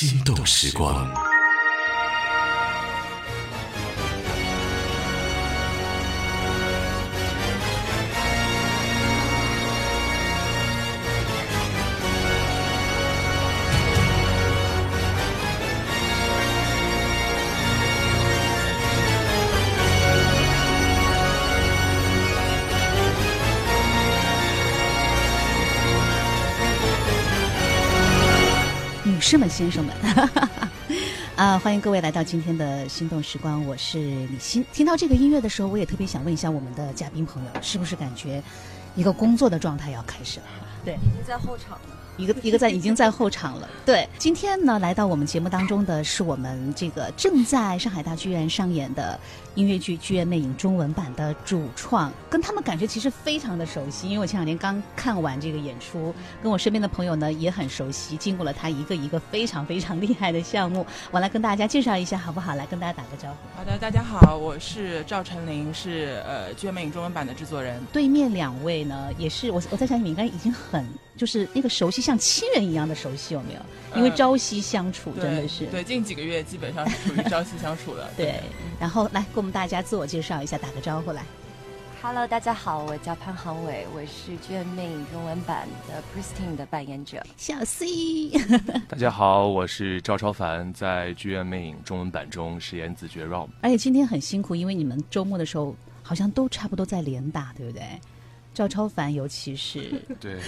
心动时光。女士们、先生们，啊，欢迎各位来到今天的心动时光，我是李欣。听到这个音乐的时候，我也特别想问一下我们的嘉宾朋友，是不是感觉一个工作的状态要开始了？对，已经在候场了。一个一个在已经在后场了。对，今天呢，来到我们节目当中的是我们这个正在上海大剧院上演的音乐剧《剧院魅影》中文版的主创，跟他们感觉其实非常的熟悉，因为我前两天刚看完这个演出，跟我身边的朋友呢也很熟悉，经过了他一个一个非常非常 厉害的项目，我来跟大家介绍一下好不好？来跟大家打个招呼。好的，大家好，我是赵晨林，是呃《剧院魅影》中文版的制作人。对面两位呢，也是我我在想你们应该已经很就是那个熟悉，像亲人一样的熟悉，有没有？因为呃朝夕相处，真的是对，近几个月基本上是属于朝夕相处的。对，然后来给我们大家自我介绍一下，打个招呼来。Hello，大家好，我叫潘航伟，我是《剧院魅影》中文版的 Christine 的扮演者。小 C，大家好，我是赵超凡，在《剧院魅影》中文版中饰演子爵 Rom。而且今天很辛苦，因为你们周末的时候好像都差不多在连打，对不对？赵超凡尤其是 对，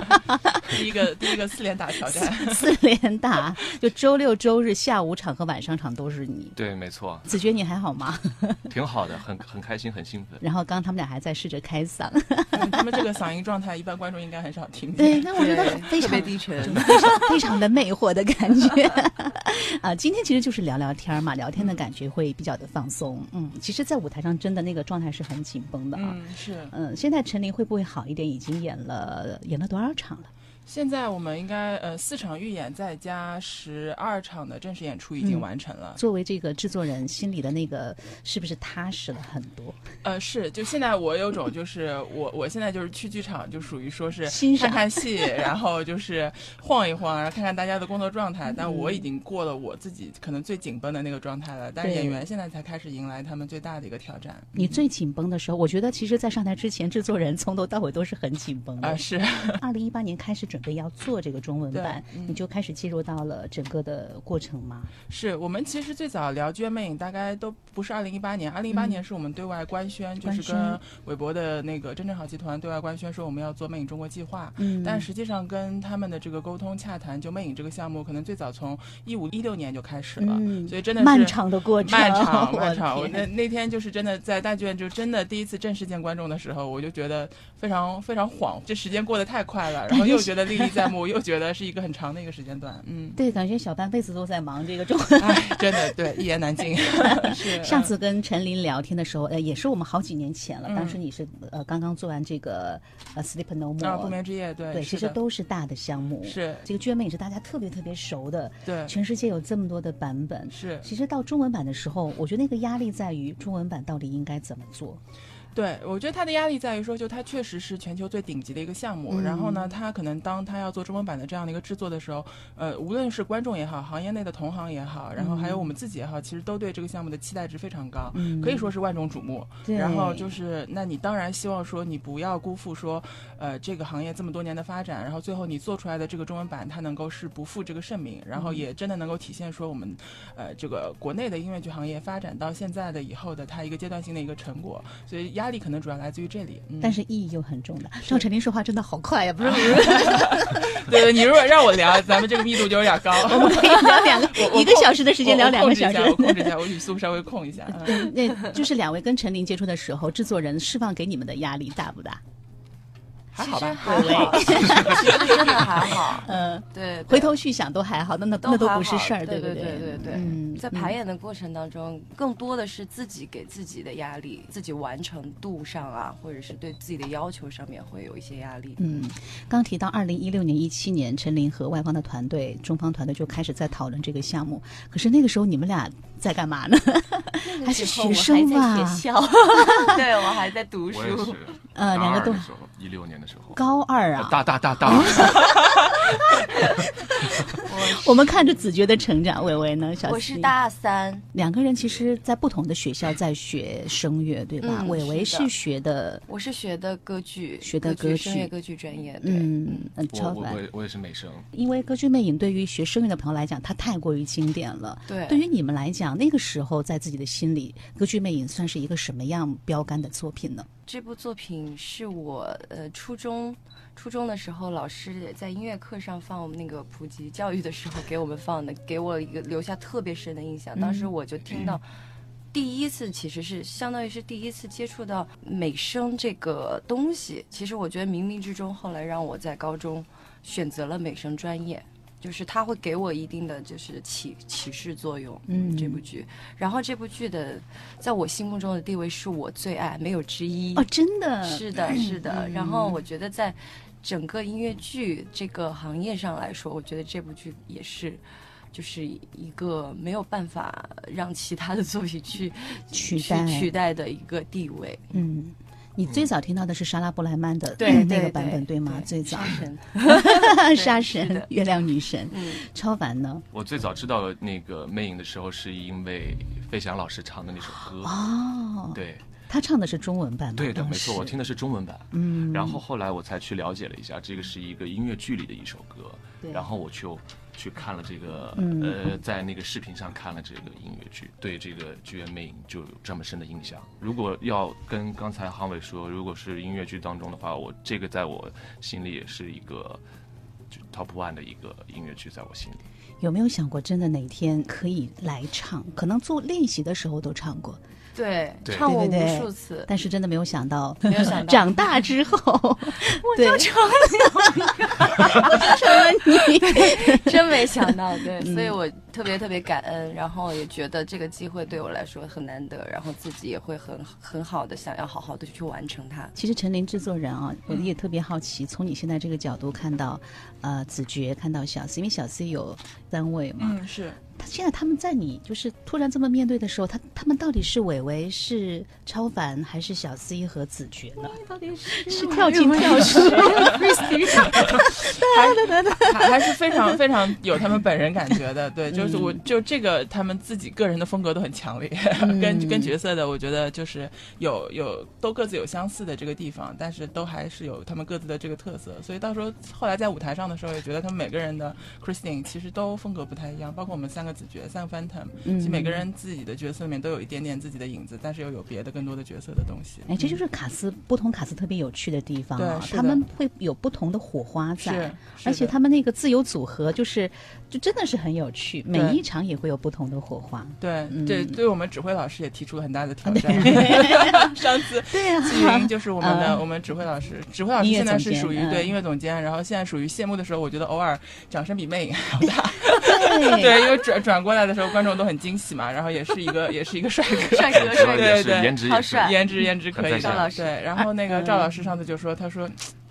第一个第一个四连打挑战，四连打，就周六周日下午场和晚上场都是你。对，没错，子爵，你还好吗？挺好的，很很开心，很兴奋。然后刚刚他们俩还在试着开嗓，嗯他们这个嗓音状态，一般观众应该很少听对，见。那我觉得低沉。非常非常的魅惑的感觉啊！今天其实就是聊聊天嘛，聊天的感觉会比较的放松。嗯，其实，在舞台上真的那个状态是很紧绷的啊。嗯，是。嗯，现在陈琳会不会好一点？已经演了演了多少场了？现在我们应该呃四场预演，再加十二场的正式演出已经嗯完成了。作为这个制作人，心里的那个是不是踏实了很多？呃，是，就现在我有种就是我我现在就是去剧场，就属于说是欣赏看看戏，然后就是晃一晃，然后看看大家的工作状态。但嗯我已经过了我自己可能最紧绷的那个状态了，但是演员现在才开始迎来他们最大的一个挑战。你最紧绷的时候，我觉得其实，在上台之前，制作人从头到尾都是很紧绷的。啊、是，二零一八年开始准备要做这个中文版，嗯你就开始进入到了整个的过程吗？是我们其实最早聊《剧院魅影》，大概都不是二零一八年，二零一八嗯年是我们对外官宣，就是跟韦博的那个真正好集团对外官宣说我们要做魅影中国计划。嗯但实际上跟他们的这个沟通洽谈，就魅影这个项目，可能最早从一五一六年就开始了，嗯所以真的是漫长的过程，漫长我漫长。我那那天就是真的在大剧院，就真的第一次正式见观众的时候，我就觉得非常非常晃，这时间过得太快了，然后又觉得历历在目，又觉得是一个很长的一个时间段。嗯，对，感觉小半辈子都在忙这个中文。哎，真的对，一言难尽。是上次跟陈琳聊天的时候，呃，也是我们好几年前了。嗯当时你是呃刚刚做完这个呃《Sleep No More》啊，不眠之夜，对，对，其实都是大的项目。是这个《剧院魅影》是大家特别特别熟的，对，全世界有这么多的版本。是其实到中文版的时候，我觉得那个压力在于中文版到底应该怎么做。对，我觉得他的压力在于说，就他确实是全球最顶级的一个项目。嗯然后呢，他可能当他要做中文版的这样的一个制作的时候，呃，无论是观众也好，行业内的同行也好，然后还有我们自己也好，其实都对这个项目的期待值非常高，嗯。可以说是万众瞩目。然后就是，那你当然希望说你不要辜负说，呃，这个行业这么多年的发展，然后最后你做出来的这个中文版，它能够是不负这个盛名，然嗯后也真的能够体现说我们，呃，这个国内的音乐剧行业发展到现在的以后的它一个阶段性的一个成果，所以压力可能主要来自于这里。嗯、但是意义又很重的。赵晨林说话真的好快呀，不是对 对，你如果让我聊，咱们这个密度就有点高。我们可以聊两个一个小时的时间聊两个小时。我控制一下，我控制一下，我语速稍微控一下。那就是两位跟陈琳接触的时候，制作人释放给你们的压力大不大？还好吧，还好，其实真的还好。嗯，对，回头去想都还好，那那都那都不是事儿，对不对？对对对嗯，在排演的过程当中，更多的是自己给自己的压力，自己完成度上啊，或者是对自己的要求上面会有一些压力。嗯，刚提到二零一六年、一七年，陈琳和外方的团队、中方团队就开始在讨论这个项目。可是那个时候你们俩在干嘛呢？还是学生吧？学校，对我还在读书呃，两个都一六年的时候，高二啊，大大大大，我们看着子爵的成长，伟伟呢？小我是大三，两个人其实，在不同的学校在学声乐，对吧？嗯伟伟是学的，我是学的歌剧，学的歌剧声乐歌剧专业，对，嗯，嗯，超凡。我我我也是美声，因为《歌剧魅影》对于学声乐的朋友来讲，它太过于经典了。对对于你们来讲，那个时候在自己的心里，《歌剧魅影》算是一个什么样标杆的作品呢？这部作品是我呃初中初中的时候，老师在音乐课上放那个普及教育的时候给我们放的，给我一个留下特别深的印象。当时我就听到。第一次其实是相当于是第一次接触到美声这个东西，其实我觉得冥冥之中后来让我在高中选择了美声专业，就是它会给我一定的就是启启示作用。嗯这部剧，然后这部剧的在我心目中的地位是我最爱，没有之一。哦，真的是的，是的。嗯然后我觉得在整个音乐剧这个行业上来说，我觉得这部剧也是。就是一个没有办法让其他的作品去取取代的一个地位。嗯，你最早听到的是莎拉布莱曼的那个版本对吗？对最早杀神，月亮女神，嗯，超凡呢？我最早知道那个魅影的时候，是因为费翔老师唱的那首歌。哦，对他唱的是中文版吗？对的，没错，我听的是中文版。嗯，然后后来我才去了解了一下，这个是一个音乐剧里的一首歌对，然后我就去看了这个，嗯呃，在那个视频上看了这个音乐剧，对这个剧院魅影就有这么深的印象。如果要跟刚才杭伟说，如果是音乐剧当中的话，我这个在我心里也是一个就 top one 的一个音乐剧，在我心里。有没有想过，真的哪天可以来唱？可能做练习的时候都唱过，对，对。唱过对对对。无数次，但是真的没有想到，没有想到。长大之后，我就成了，我就成了你。真没想到，对，嗯。所以我特别特别感恩，然后也觉得这个机会对我来说很难得，然后自己也会很很好的想要好好的去完成它。其实陈琳制作人啊，我也特别好奇，从你现在这个角度看到，呃，子爵看到小 C，因为小 C 有单位嘛，嗯，是。他现在他们在你就是突然这么面对的时候，他他们到底是伟伟是超凡还是小 C 和子爵呢？到底是是跳进跳出，还还是非常非常有他们本人感觉的，对，就是我就这个他们自己个人的风格都很强烈，跟跟角色的我觉得就是有有都各自有相似的这个地方，但是都还是有他们各自的这个特色，所以到时候后来在舞台上的时候，也觉得他们每个人的 Christine 其实都风格不太一样，包括我们三个子爵三个 Phantom，嗯其实每个人自己的角色里面都有一点点自己的影子，但是又有别的更多的角色的东西。哎，这就是卡斯不同卡斯特别有趣的地方他们会有不同的火花在，而且他们那个自由组合就是就真的是很有趣，每一场也会有不同的火花。对嗯对，对我们指挥老师也提出了很大的挑战。上次对啊，季云就是我们的、嗯我们指挥老师，指挥老师现在是属于、嗯对音乐总监，然后现在属于谢幕的时候，我觉得偶尔掌声比魅影 还要大。对对，因为转转过来的时候，观众都很惊喜嘛，然后也是一个也是一个帅哥，帅哥帅哥对对颜值好帅颜值颜值可以赵老师对，然后那个嗯赵老师上次就说，他说。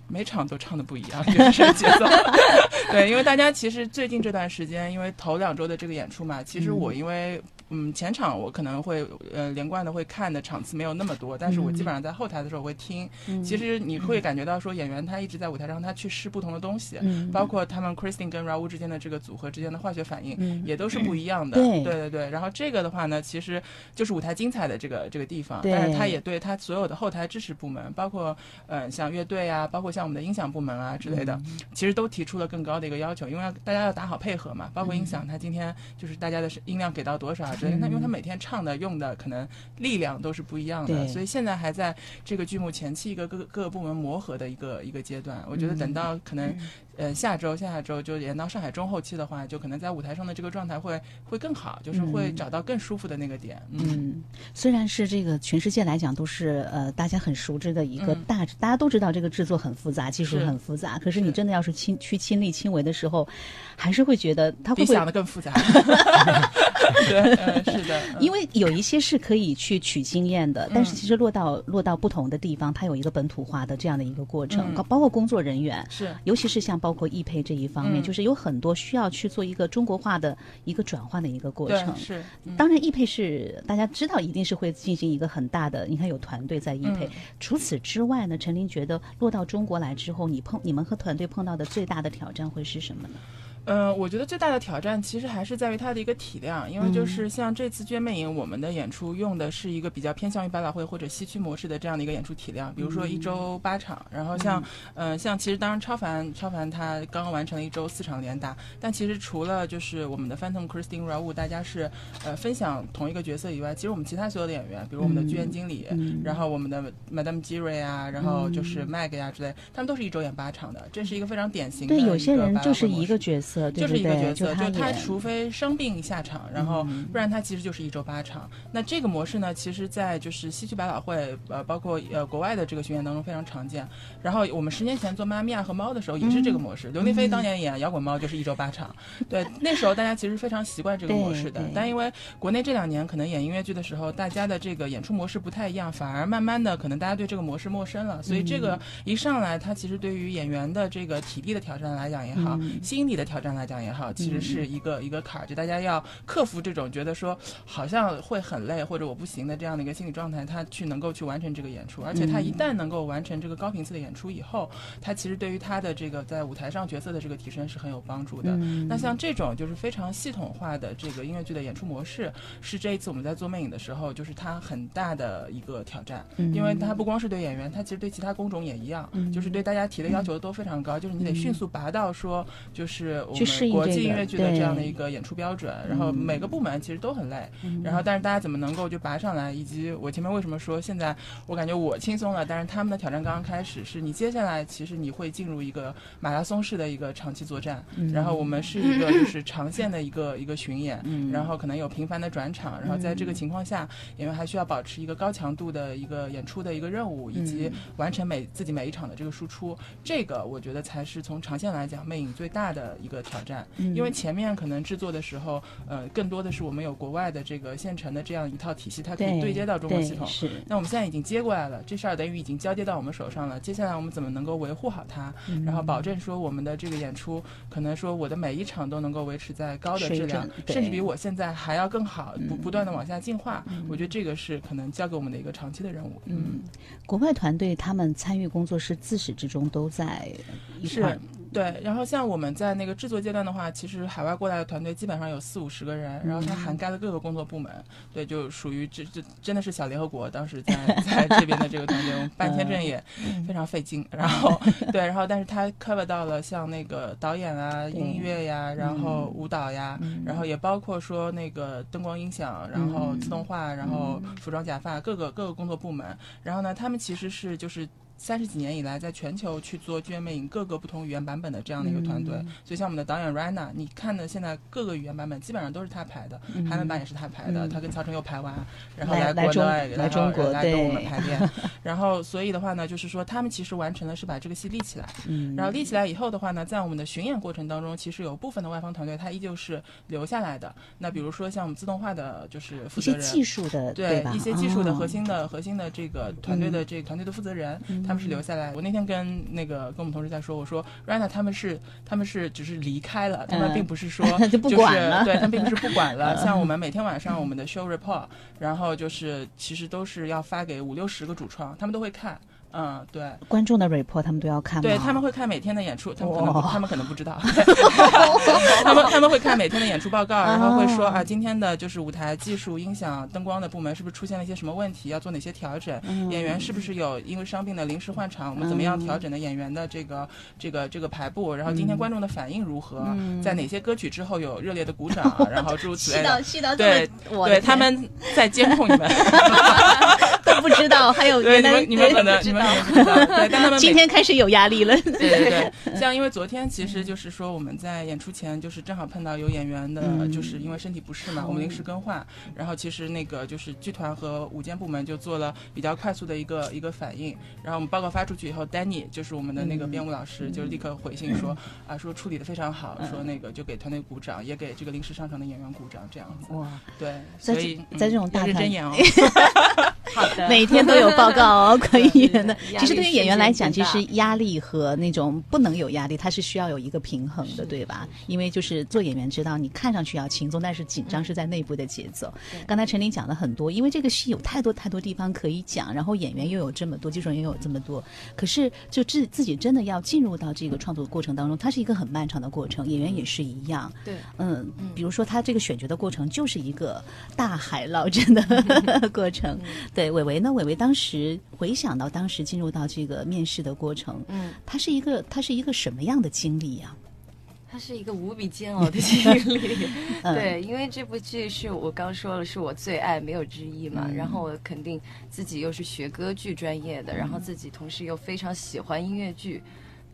每场都唱的不一样，就是节奏。对，因为大家其实最近这段时间，因为头两周的这个演出嘛，其实我因为嗯前场我可能会呃连贯的会看的场次没有那么多，但是我基本上在后台的时候我会听。嗯。其实你会感觉到说演员他一直在舞台上，他去试不同的东西，嗯。包括他们 Christine 跟 Raul 之间的这个组合之间的化学反应，嗯。也都是不一样的。对。对对对。然后这个的话呢，其实就是舞台精彩的这个这个地方，但是他也对他所有的后台支持部门，包括呃像乐队啊，包括像我们的音响部门啊之类的，嗯。其实都提出了更高的一个要求，因为要大家要打好配合嘛，包括音响，他今天就是大家的音量给到多少啊之类的，那因为他每天唱的用的可能力量都是不一样的，所以现在还在这个剧目前期一个各个各个部门磨合的一个一个阶段。我觉得等到可能呃下周下下周就演到上海中后期的话，就可能在舞台上的这个状态会会更好，就是会找到更舒服的那个点。嗯，嗯，虽然是这个全世界来讲都是呃大家很熟知的一个嗯大，大家都知道这个制作很复杂，技术很复杂。可是你真的要是亲去亲力亲为的时候，还是会觉得它会想的更复杂。对，呃是的，嗯因为有一些是可以去取经验的，但是其实落到落到不同的地方，它有一个本土化的这样的一个过程，嗯包括工作人员，是尤其是像包包括易配这一方面，嗯就是有很多需要去做一个中国化的一个转换的一个过程。是，嗯当然，易配是大家知道，一定是会进行一个很大的，你看有团队在易配。嗯除此之外呢，陈琳觉得落到中国来之后，你碰你们和团队碰到的最大的挑战会是什么呢？嗯，我觉得最大的挑战其实还是在于它的一个体量，因为嗯。就是像这次《剧院魅影》，我们的演出用的是一个比较偏向于百老汇或者西区模式的这样的一个演出体量，比如说一周八场，然后像嗯、呃像其实当然超凡超凡他刚刚完成了一周四场连打，但其实除了就是我们的 Phantom Christine Raoul 大家是呃分享同一个角色以外，其实我们其他所有的演员，比如我们的剧院经理，嗯然后我们的 Madame Jiray 啊，然后就是 Mag 呀、之类，他们都是一周演八场的，这是一个非常典型的就是一个角色，对就是一个角色，就就他除非生病下场，然后嗯不然他其实就是一周八场。那这个模式呢，其实，在就是西区百老汇，呃，包括呃国外的这个巡演当中非常常见。然后我们十年前做《妈咪呀》和《猫》的时候也是这个模式。刘亦菲当年演《摇滚猫》就是一周八场，对，那时候大家其实非常习惯这个模式的。但因为国内这两年可能演音乐剧的时候，大家的这个演出模式不太一样，反而慢慢的可能大家对这个模式陌生了，所以这个一上来，它其实对于演员的这个体力的挑战来讲也好，嗯心理的挑战来讲也好，其实是一个、一个坎儿，就大家要克服这种觉得说好像会很累或者我不行的这样的一个心理状态，他去能够去完成这个演出，而且他一旦能够完成这个高频次的演出以后，他其实对于他的这个在舞台上角色的这个提升是很有帮助的。嗯。那像这种就是非常系统化的这个音乐剧的演出模式，是这一次我们在做魅影的时候，就是它很大的一个挑战，嗯因为它不光是对演员，它其实对其他工种也一样，嗯。就是对大家提的要求都非常高，就是你得迅速拔到说，就是我去适应国际音乐剧的这样的一个演出标准，然后每个部门其实都很累，然后但是大家怎么能够就拔上来，以及我前面为什么说现在我感觉我轻松了，但是他们的挑战刚刚开始，是你接下来其实你会进入一个马拉松式的一个长期作战，然后我们是一个就是长线的一个一个巡演，嗯。然后可能有频繁的转场，然后在这个情况下，演员还需要保持一个高强度的一个演出的一个任务，以及完成每自己每一场的这个输出，这个我觉得才是从长线来讲魅影最大的一个挑战，嗯。因为前面可能制作的时候，呃，更多的是我们有国外的这个现成的这样一套体系，它可以对接到中国系统。是。那我们现在已经接过来了，这事儿等于已经交接到我们手上了。接下来我们怎么能够维护好它，然后保证说我们的这个演出，可能说我的每一场都能够维持在高的质量甚至比我现在还要更好，不嗯。不断的往下进化。我觉得这个是可能交给我们的一个长期的任务。嗯，国外团队他们参与工作是自始至终都在一块是，对。然后像我们在那个制作阶段的话，其实海外过来的团队基本上有四五十个人，然后它涵盖了各个工作部门，对，就属于这这真的是小联合国。当时在在这边的这个团队，我们办签证也非常费劲。然后对，然后但是它 cover 到了像那个导演啊、音乐呀，然后舞蹈呀，然后也包括说那个灯光音响，然后自动化，然后服装假发各个各个工作部门。然后呢，他们其实是就是。三十几年以来，在全球去做剧院魅影各个不同语言版本的这样的一个团队，所以像我们的导演 Rana，你看的现在各个语言版本基本上都是他排的，韩文版也是他排的，他跟曹承佑排完，然后来国内，来中国来跟我们排练，然后所以的话呢，就是说他们其实完成的是把这个戏立起来，嗯然后立起来以后的话呢，在我们的巡演过程当中，其实有部分的外方团队他依旧是留下来的。那比如说像我们自动化的，就是负一些责人。技术的吧？对一些技术的哦核心的、核心的这个团队的这个团队的负责人，他们是留下来。我那天跟那个跟我们同事在说，我说 Rana 他们是他们是只是离开了，他们嗯并不是说 就不管了是 对他们并不是不管了。像我们每天晚上我们的 show report，然后就是其实都是要发给五六十个主创，他们都会看。嗯，对，观众的 report 他们都要看吗？对，他们会看每天的演出，他们可能他们可能不知道，他们他们会看每天的演出报告，然后会说哦啊，今天的就是舞台技术、音响、灯光的部门是不是出现了一些什么问题，要做哪些调整？嗯演员是不是有因为伤病的临时换场？我们怎么样调整的演员的这个这个这个排布？然后今天观众的反应如何？在哪些歌曲之后有热烈的鼓掌？然后诸如此类的。对对，他们在监控你们，都不知道，还有对原来你们你们可能你们道，对，但他们今天开始有压力了。对对对，像因为昨天其实就是说我们在演出前就是正好碰到有演员的，嗯。就是因为身体不适嘛，我们临时更换，然后其实那个就是剧团和舞监部门就做了比较快速的一个一个反应，然后我们报告发出去以后，Danny 就是我们的那个编舞老师就立刻回信说啊说处理的非常好，说那个就给团队鼓掌，也给这个临时上场的演员鼓掌这样子，哇，对，所以这在这种嗯大团要认真演哦，好的，每天都有报告哦，可以演员的。其实对于演员来讲，其实压力和那种不能有压力，它是需要有一个平衡的，对吧？因为就是做演员知道，你看上去要轻松，但是紧张是在内部的节奏。刚才陈琳讲了很多，因为这个戏有太多太多地方可以讲，然后演员又有这么多，技术人员又有这么多，可是就自自己真的要进入到这个创作过程当中，它是一个很漫长的过程，演员也是一样。对，嗯，比如说他这个选角的过程就是一个大海捞针的 过程。对，伟伟呢？伟伟当时回想到当时进入到这个面试的过程，嗯，他是一个他是一个什么样的经历呀、它是一个无比煎熬的经历。嗯对，因为这部剧是我刚说了是我最爱，没有之一嘛。然后我肯定自己又是学歌剧专业的，然后自己同时又非常喜欢音乐剧，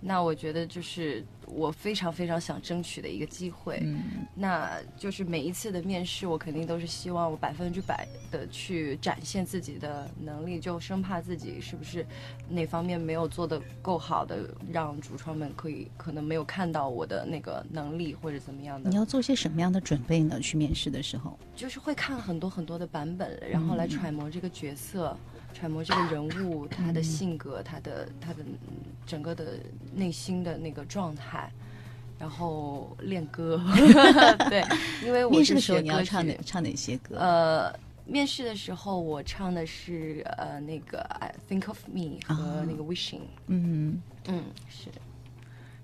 那我觉得就是我非常非常想争取的一个机会。嗯那就是每一次的面试，我肯定都是希望我百分之百的去展现自己的能力，就生怕自己是不是哪方面没有做得够好的，让主创们可以可能没有看到我的那个能力或者怎么样的你。要做些什么样的准备呢？去面试的时候，就是会看很多很多的版本，然后来揣摩这个角色，揣摩这个人物他的性格，他的他的嗯整个的内心的那个状态，然后练歌。对，因为我是面试的时候你要唱哪。唱哪些歌？呃，面试的时候我唱的是呃那个 I Think of Me 和那个 Wishing。嗯嗯，是。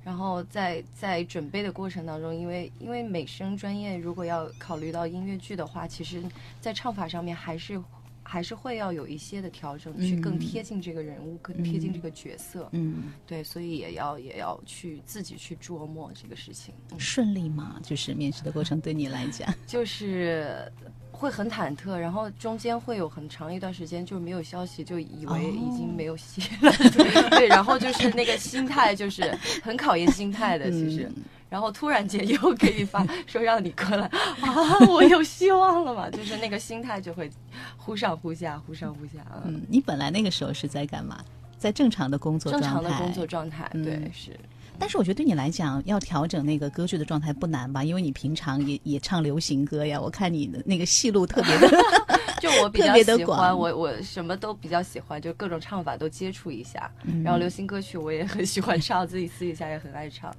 然后在在准备的过程当中，因为因为美声专业如果要考虑到音乐剧的话，其实在唱法上面还是还是会要有一些的调整，去更嗯贴近这个人物，更贴近这个角色。嗯，对，所以也要也要去自己去琢磨这个事情。嗯顺利吗？就是面试的过程对你来讲，就是会很忐忑，然后中间会有很长一段时间就没有消息，就以为已经没有戏了。对，然后就是那个心态就是很考验心态的，其实。然后突然间又给你发说让你过来啊，我有希望了嘛，就是那个心态就会忽上忽下，忽上忽下啊。嗯，你本来那个时候是在干嘛？在正常的工作状态，正常的工作状态，嗯对，是。但是我觉得对你来讲，要调整那个歌剧的状态不难吧？因为你平常也也唱流行歌呀，我看你的那个戏路特别的 就我比特较喜欢，我我什么都比较喜欢，就各种唱法都接触一下。嗯然后流行歌曲我也很喜欢唱，自己私底下也很爱唱。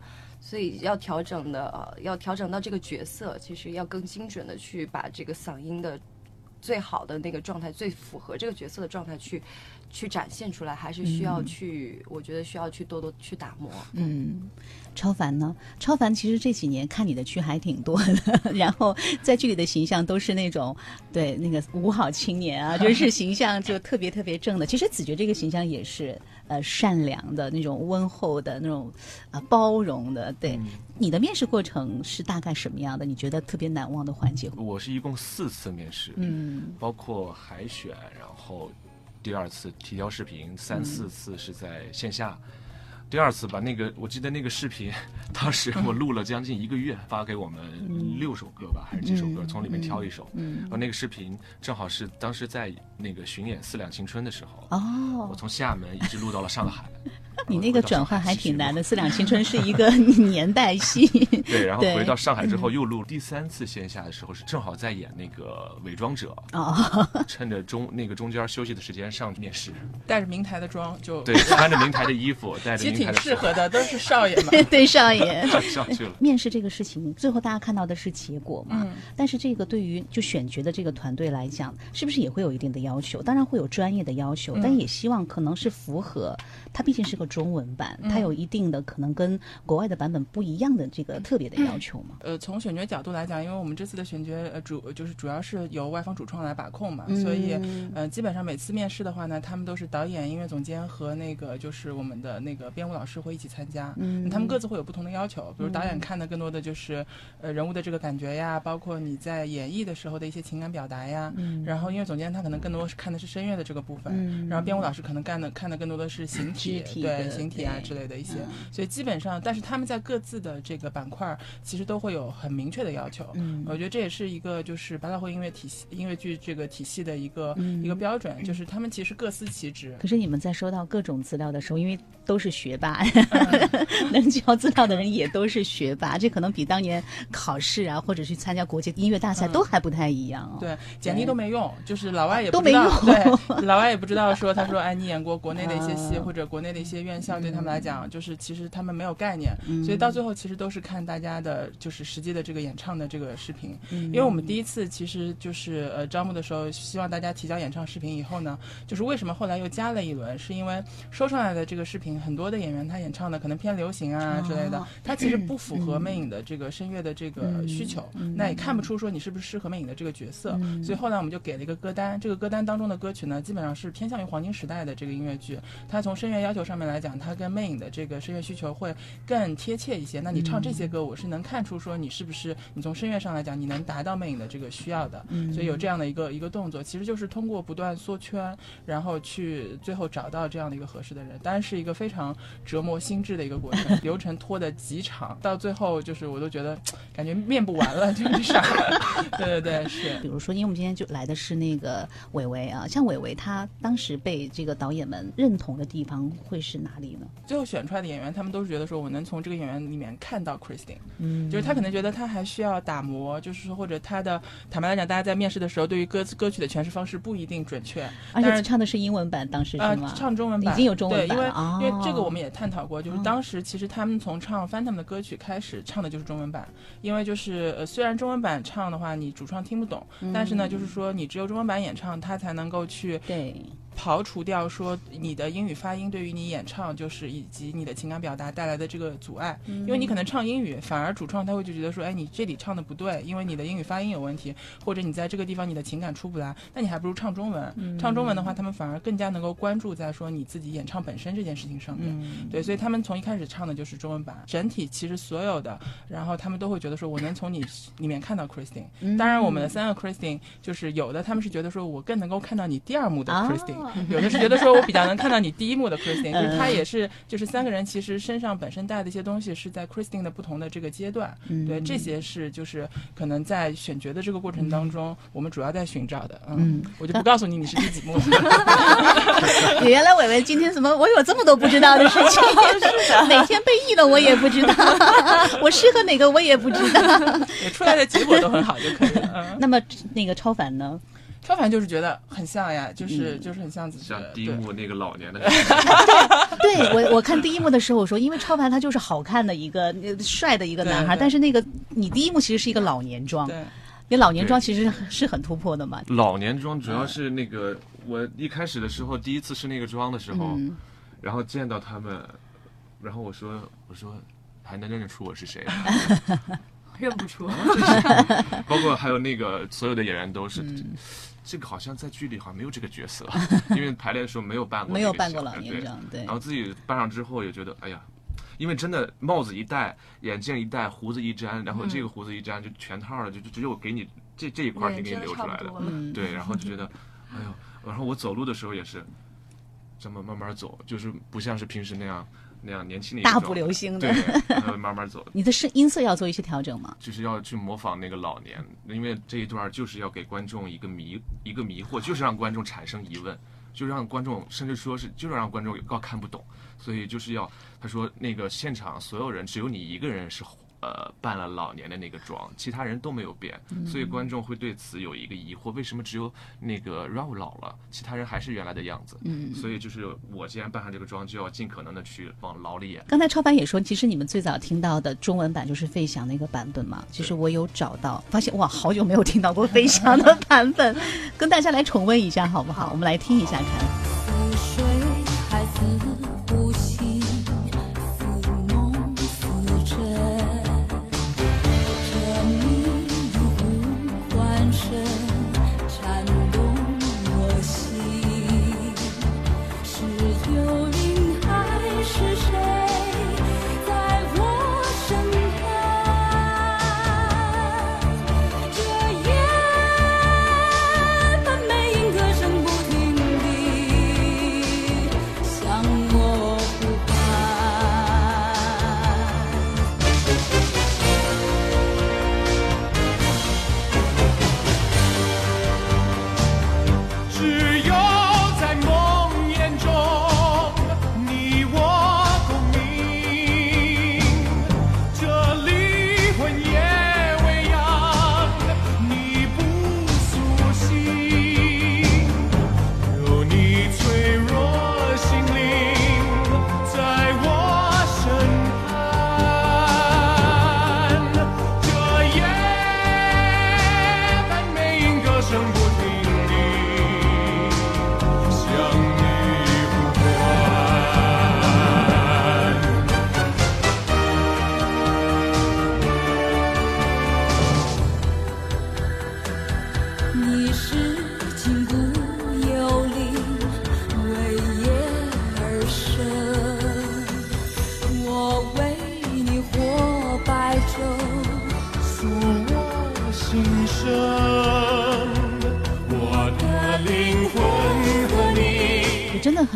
所以要调整的，要调整到这个角色，其实要更精准的去把这个嗓音的最好的那个状态，最符合这个角色的状态去去展现出来，还是需要去，我觉得需要去多多去打磨。嗯，超凡呢？超凡其实这几年看你的剧还挺多的，然后在剧里的形象都是那种对那个五好青年啊，就是 形象就特别特别正的。其实子爵这个形象也是呃善良的那种温厚的那种呃包容的。对、你的面试过程是大概什么样的？你觉得特别难忘的环节？我是一共四次面试，嗯包括海选，然后第二次提交视频，三四次是在线下。第二次把，那个我记得那个视频，当时我录了将近一个月，发给我们六首歌吧，还是几首歌，从里面挑一首。嗯然后那个视频正好是当时在那个巡演《四两青春》的时候，我哦，从厦门一直录到了上海。你那个转换还挺难的。的，《四两青春》是一个 年代戏。对，然后回到上海之后又录第三次线下的时候，是正好在演那个《伪装者哦，》，趁着中那个中间休息的时间上面试。带着明台的妆就对，穿着明台的衣服，带着其实挺明台的适合的，都是少爷嘛。对少爷。上去了。面试这个事情，最后大家看到的是结果嘛？嗯但是这个对于就选角的这个团队来讲，是不是也会有一定的要求？当然会有专业的要求，嗯但也希望可能是符合他，毕竟是个中文版，嗯。它有一定的可能跟国外的版本不一样的这个特别的要求吗。呃，从选角角度来讲，因为我们这次的选角呃主就是主要是由外方主创来把控嘛，嗯。所以呃基本上每次面试的话呢，他们都是导演、音乐总监和那个就是我们的那个编舞老师会一起参加，嗯。他们各自会有不同的要求，比如导演看的更多的就是呃人物的这个感觉呀，包括你在演绎的时候的一些情感表达呀，嗯。然后音乐总监他可能更多是看的是声乐的这个部分，嗯。然后编舞老师可能干的看的更多的是形体，体。对，对形体啊之类的一些，所以基本上，但是他们在各自的这个板块其实都会有很明确的要求。嗯，我觉得这也是一个就是百老汇音乐体系音乐剧这个体系的一个一个标准，就是他们其实各司其职。可是你们在收到各种资料的时候，因为都是学霸，能交资料的人也都是学霸，这可能比当年考试啊，或者去参加国际音乐大赛都还不太一样。对，简历都没用，就是老外也都没用。对，老外也不知道说，他说哎，你演过国内的一些戏，或者国内的一些院校，对他们来讲，就是其实他们没有概念，所以到最后其实都是看大家的，就是实际的这个演唱的这个视频。因为我们第一次其实就是呃招募的时候，希望大家提交演唱视频以后呢，就是为什么后来又加了一轮，是因为收上来的这个视频，很多的演员他演唱的可能偏流行啊之类的，他其实不符合魅影的这个声乐的这个需求，那也看不出说你是不是适合魅影的这个角色，所以后来我们就给了一个歌单，这个歌单当中的歌曲呢，基本上是偏向于黄金时代的这个音乐剧，它从声乐要求上面来讲，它跟魅影的这个声乐需求会更贴切一些。那你唱这些歌，我是能看出说你是不是你从声乐上来讲，你能达到魅影的这个需要的，所以有这样的一个一个动作，其实就是通过不断缩圈，然后去最后找到这样的一个合适的人，当然是一个非常折磨心智的一个过程，流程拖得极长，到最后就是我都觉得感觉面不完了，就是啥，对对对，是。比如说，因为我们今天就来的是那个伟伟啊，像伟伟他当时被这个导演们认同的地方会是哪里呢？最后选出来的演员，他们都是觉得说我能从这个演员里面看到 Christine，嗯，就是他可能觉得他还需要打磨，就是说或者他的坦白来讲，大家在面试的时候对于歌歌曲的诠释方式不一定准确，而且唱的是英文版，当时是吗？唱中文版。已经有中文版，对，因为因为这个我们也探讨过，就是当时其实他们从唱 Phantom 的歌曲开始唱的就是中文版，因为就是呃虽然中文版唱的话你主创听不懂，但是呢就是说你只有中文版演唱，他才能够去对。刨除掉说你的英语发音对于你演唱就是以及你的情感表达带来的这个阻碍，因为你可能唱英语，反而主创他会就觉得说，哎，你这里唱的不对，因为你的英语发音有问题，或者你在这个地方你的情感出不来，那你还不如唱中文。唱中文的话，他们反而更加能够关注在说你自己演唱本身这件事情上面。对，所以他们从一开始唱的就是中文版，整体其实所有的，然后他们都会觉得说我能从你里面看到 Christine。当然，我们的三个 Christine 就是有的，他们是觉得说我更能够看到你第二幕的 Christine。有的是觉得说我比较能看到你第一幕的 Christine，就是他也是，就是三个人其实身上本身带的一些东西是在 Christine 的不同的这个阶段，对这些是就是可能在选角的这个过程当中，我们主要在寻找的。嗯，我就不告诉你你是第几幕。原来伟伟今天怎么我有这么多不知道的事情？哪天被译了我也不知道，我适合哪个我也不知道。出来的结果都很好就可以了。那么那个超凡呢？超凡就是觉得很像呀，就是就是很像自己。像第一幕那个老年的。对我我看第一幕的时候，我说因为超凡他就是好看的一个帅的一个男孩，但是那个你第一幕其实是一个老年妆，你老年妆其实是很突破的嘛。老年妆主要是那个我一开始的时候第一次试那个妆的时候，然后见到他们，然后我说我说还能认得出我是谁？认不出。包括还有那个所有的演员都是。这个好像在剧里好像没有这个角色，因为排练的时候没有扮过，没有扮过老年长，对。然后自己扮上之后也觉得，哎呀，因为真的帽子一戴，眼镜一戴，胡子一粘，然后这个胡子一粘就全套了，就就只有给你这这一块是给你留出来的，对。然后就觉得，哎呦，然后我走路的时候也是这么慢慢走，就是不像是平时那样。那样年轻的大步流星的，对，慢慢走。你的声音色要做一些调整吗？就是要去模仿那个老年，因为这一段就是要给观众一个迷一个迷惑，就是让观众产生疑问，就让观众甚至说是就是让观众告看不懂，所以就是要他说那个现场所有人只有你一个人是。呃，扮了老年的那个妆，其他人都没有变，所以观众会对此有一个疑惑：为什么只有那个 Raul 老了，其他人还是原来的样子？嗯，所以就是我既然扮上这个妆，就要尽可能的去往老里演。刚才超凡也说，其实你们最早听到的中文版就是费翔那个版本嘛。其实我有找到，发现哇，好久没有听到过费翔的版本，跟大家来重温一下好不好？我们来听一下看。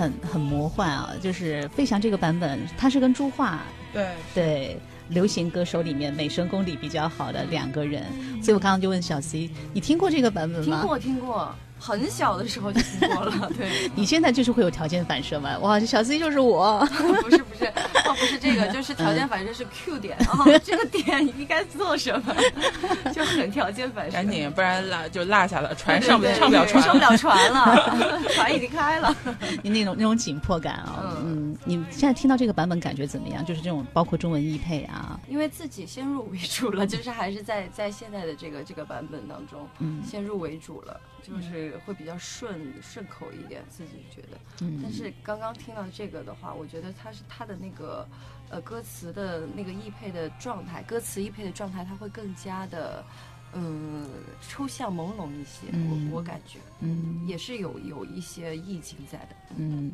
很很魔幻啊！就是《飞翔》这个版本，它是跟朱桦对对流行歌手里面美声功底比较好的两个人，所以我刚刚就问小 C，你听过这个版本吗？听过听过，很小的时候就听过了。对，你现在就是会有条件反射吗？哇，小 C 就是我。不是不是，哦不是这个，就是条件反射是 Q 点啊，这个点应该做什么，就很条件反射。赶紧，不然落就落下了，船上不对对上不了船，上不了船了，船已经开了。你那种那种紧迫感啊、嗯，你现在听到这个版本感觉怎么样？就是这种包括中文译配啊，因为自己先入为主了，就是还是在在现在的这个这个版本当中，嗯先入为主了，就是会比较顺顺口一点，自己觉得。嗯但是刚刚听到这个的话，我觉得它是它的那个呃歌词的那个译配的状态，歌词译配的状态，它会更加的嗯抽象朦胧一些，嗯我我感觉嗯也是有有一些意境在的。嗯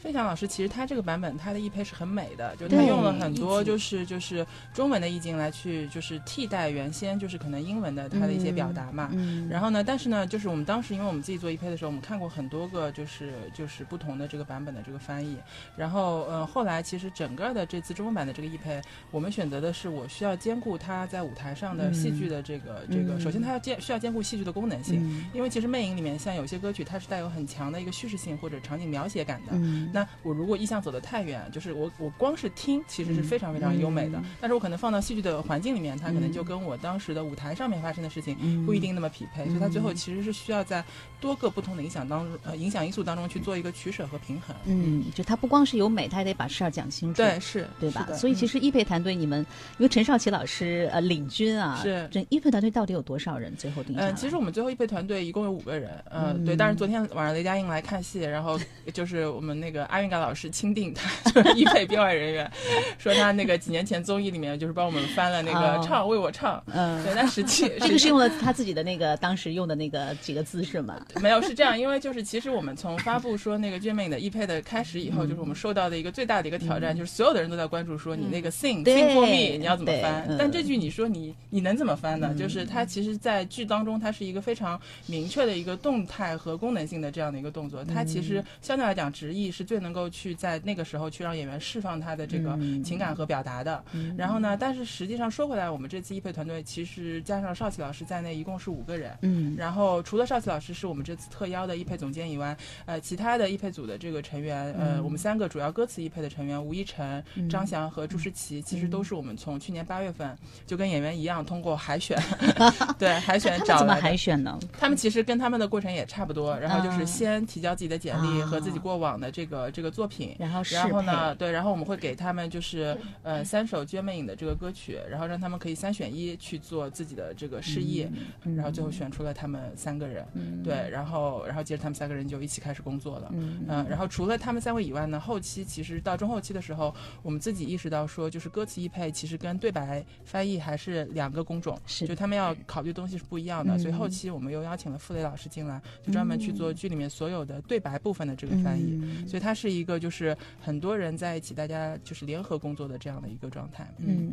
费翔老师其实他这个版本他的译配是很美的，就他用了很多就是就是中文的意境来去就是替代原先就是可能英文的他的一些表达嘛。嗯，然后呢，但是呢，就是我们当时因为我们自己做译配的时候，我们看过很多个就是就是不同的这个版本的这个翻译。然后呃，后来其实整个的这次中文版的这个译配，我们选择的是我需要兼顾他在舞台上的戏剧的这个、这个，嗯首先他要兼需要兼顾戏剧的功能性。嗯因为其实魅影里面像有些歌曲，它是带有很强的一个叙事性或者场景描写感的。嗯那我如果意向走得太远，就是我我光是听，其实是非常非常优美的。嗯但是我可能放到戏剧的环境里面，它可能嗯就跟我当时的舞台上面发生的事情嗯不一定那么匹配，所以它最后其实是需要在多个不同的影响当中呃影响因素当中去做一个取舍和平衡。嗯，就它不光是有美，它还得把事儿讲清楚。对，是，对吧是？所以其嗯实易配团队你们，因为陈少奇老师呃领军啊，是这易配团队到底有多少人？最后定下来？嗯，其实我们最后易配团队一共有五个人，呃，嗯对。但是昨天晚上雷佳音来看戏，然后就是我们那个阿云嘎老师钦定他 就是一配编外人员，说他那个几年前综艺里面就是帮我们翻了那个哦。唱为我唱，嗯。对，但实际 这个是用了他自己的那个当时用的那个几个字是吗？没有，是这样，因为就是其实我们从发布说那个《Jimmy》的译配的开始以后，就是我们受到的一个最大的一个挑战，就是所有的人都在关注说你那个 sing、sing for me 你要怎么翻嗯？但这句你说你你能怎么翻呢？就是它其实，在剧当中它是一个非常明确的一个动态和功能性的这样的一个动作，它其实相对来讲直译是最能够去在那个时候去让演员释放他的这个嗯情感和表达的。然后呢，但是实际上说回来，我们这次译配团队其实加上邵琪老师在内，一共是五个人。嗯然后除了邵琪老师是我们这次特邀的译配总监以外，呃，其他的译配组的这个成员，呃，嗯我们三个主要歌词译配的成员吴一晨、嗯张翔和朱诗琪，其实都是我们从去年八月份就跟演员一样通过海选，对海选找来的。海选呢？他们其实跟他们的过程也差不多，然后就是嗯先提交自己的简历啊和自己过往的这个这个作品，然后适然后呢，对，然后我们会给他们就是呃三首《剧院魅影》的这个歌曲，然后让他们可以三选一去做自己的这个示意，嗯然后最后选出了他们三个人，嗯对，然后然后接着他们三个人就一起开始工作了。嗯嗯，然后除了他们三位以外呢，后期其实到中后期的时候，我们自己意识到说，就是歌词译配其实跟对白翻译还是两个工种，是就他们要考虑东西是不一样的，嗯所以后期我们又邀请了傅雷老师进来，就专门去做剧里面所有的对白部分的这个翻译。嗯所以它是一个就是很多人在一起，大家就是联合工作的这样的一个状态。嗯，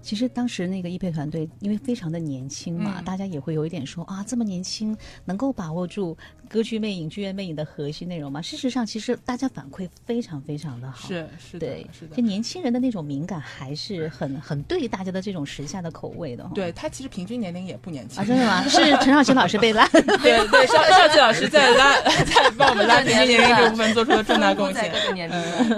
其实当时那个易配团队因为非常的年轻嘛，嗯大家也会有一点说啊，这么年轻能够把握住歌剧魅影、剧院魅影的核心内容吗？事实上，其实大家反馈非常非常的好。是是的对，是的就。年轻人的那种敏感还是很很对大家的这种时下的口味的哈。对他其实平均年龄也不年轻啊，真的吗？是陈少奇老师被 拉。对对，少少奇老师在拉 在帮我们拉平均年龄这部分做出了重大贡献。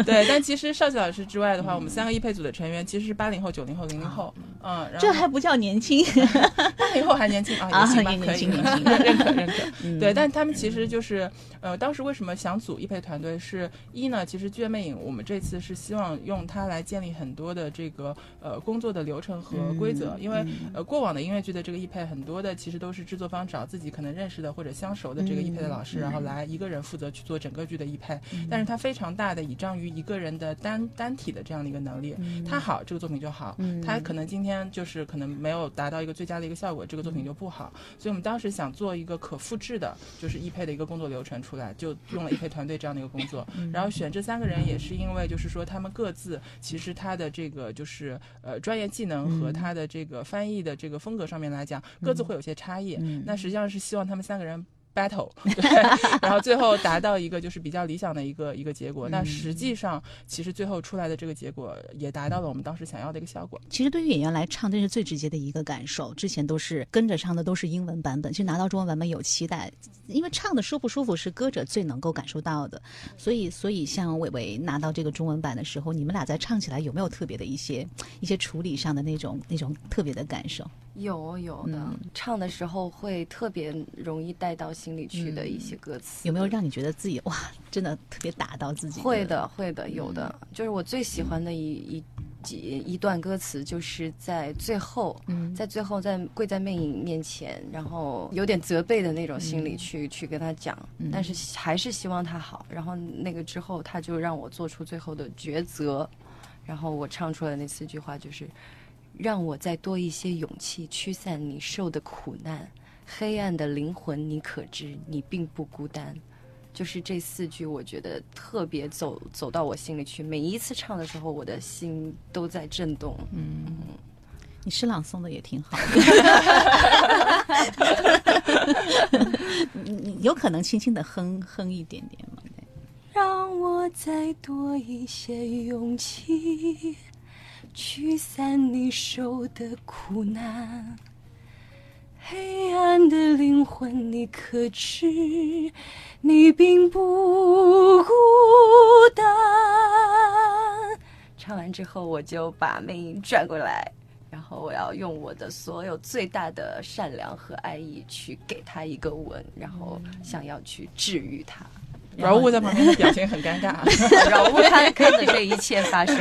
对，但其实邵琪老师之外的话，我们三个译配组的成员其实是八零后、九零后、零零后，嗯，这还不叫年轻。八零后还年轻啊，啊也行吧，可以，年轻年轻 认可认可。嗯对，但他们其实就是，呃，当时为什么想组译配团队是一呢？其实《剧院魅影》我们这次是希望用它来建立很多的这个呃工作的流程和规则，因为呃过往的音乐剧的这个译配很多的其实都是制作方找自己可能认识的或者相熟的这个译配的老师，然后来一个人负责去做整个剧的译配，但是它非常大的倚仗于一个人的单单体的这样的一个能力，他好这个作品就好，他可能今天就是可能没有达到一个最佳的一个效果，这个作作品就不好。所以我们当时想做一个可复制的，就是易配的一个工作流程出来，就用了易配团队这样的一个工作。然后选这三个人也是因为，就是说他们各自其实他的这个就是呃专业技能和他的这个翻译的这个风格上面来讲，各自会有些差异。那实际上是希望他们三个人。Battle，对，然后最后达到一个就是比较理想的一个一个结果。那实际上，其实最后出来的这个结果也达到了我们当时想要的一个效果。其实对于演员来唱，这是最直接的一个感受。之前都是跟着唱的都是英文版本，其实拿到中文版本有期待，因为唱的舒不舒服是歌者最能够感受到的。所以，所以像伟伟拿到这个中文版的时候，你们俩在唱起来有没有特别的一些一些处理上的那种那种特别的感受？有有的，唱的时候会特别容易带到心里去的一些歌词。有没有让你觉得自己哇，真的特别打到自己？会的，会的，有的。就是我最喜欢的一一几一段歌词，就是在最后，在最后在跪在魅影面前，然后有点责备的那种心理去去跟他讲，但是还是希望他好。然后那个之后，他就让我做出最后的抉择，然后我唱出来那四句话就是。让我再多一些勇气，驱散你受的苦难。黑暗的灵魂，你可知你并不孤单？就是这四句，我觉得特别走走到我心里去。每一次唱的时候，我的心都在震动。嗯，你诗朗诵的也挺好。你你有可能轻轻的哼哼一点点吗？让我再多一些勇气。驱散你受的苦难，黑暗的灵魂，你可知你并不孤单？唱完之后，我就把魅影转过来，然后我要用我的所有最大的善良和爱意去给他一个吻，然后想要去治愈他。饶物在旁边的表情很尴尬，饶物他看着这一切发生，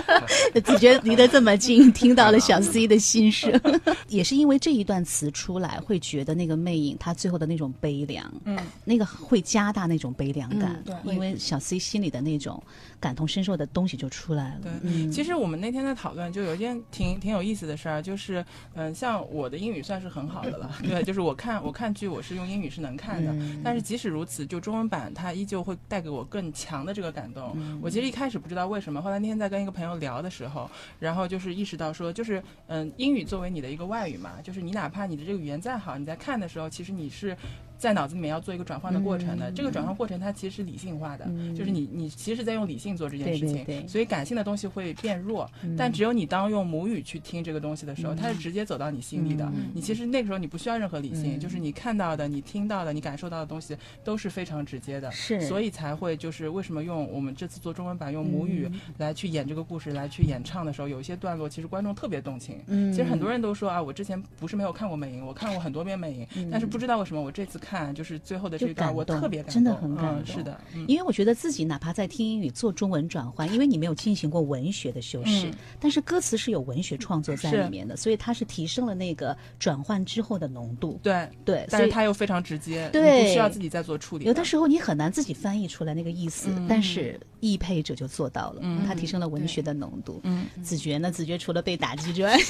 子觉离得这么近，听到了小 C 的心声，也是因为这一段词出来，会觉得那个魅影他最后的那种悲凉，嗯，那个会加大那种悲凉感，对，因为小 C 心里的那种感同身受的东西就出来了。对，其实我们那天在讨论，就有一件挺挺有意思的事儿，就是嗯，像我的英语算是很好的了，对，就是我看我看剧我是用英语是能看的，但是即使如此，就中文版它。依旧会带给我更强的这个感动。我其实一开始不知道为什么，后来那天在跟一个朋友聊的时候，然后就是意识到说，就是嗯，英语作为你的一个外语嘛，就是你哪怕你的这个语言再好，你在看的时候，其实你是。在脑子里面要做一个转换的过程的，这个转换过程它其实是理性化的，就是你你其实在用理性做这件事情，所以感性的东西会变弱。但只有你当用母语去听这个东西的时候，它是直接走到你心里的。你其实那个时候你不需要任何理性，就是你看到的、你听到的、你感受到的东西都是非常直接的。是，所以才会就是为什么用我们这次做中文版用母语来去演这个故事来去演唱的时候，有一些段落其实观众特别动情。嗯，其实很多人都说啊，我之前不是没有看过《美影》，我看过很多遍《美影》，但是不知道为什么我这次看就是最后。就感我特别感真的很感动，是的，因为我觉得自己哪怕在听英语做中文转换，因为你没有进行过文学的修饰，但是歌词是有文学创作在里面的，所以它是提升了那个转换之后的浓度。对对，但是它又非常直接，对，不需要自己再做处理。有的时候你很难自己翻译出来那个意思，但是译配者就做到了，他提升了文学的浓度。嗯，子爵呢？子爵除了被打击之外，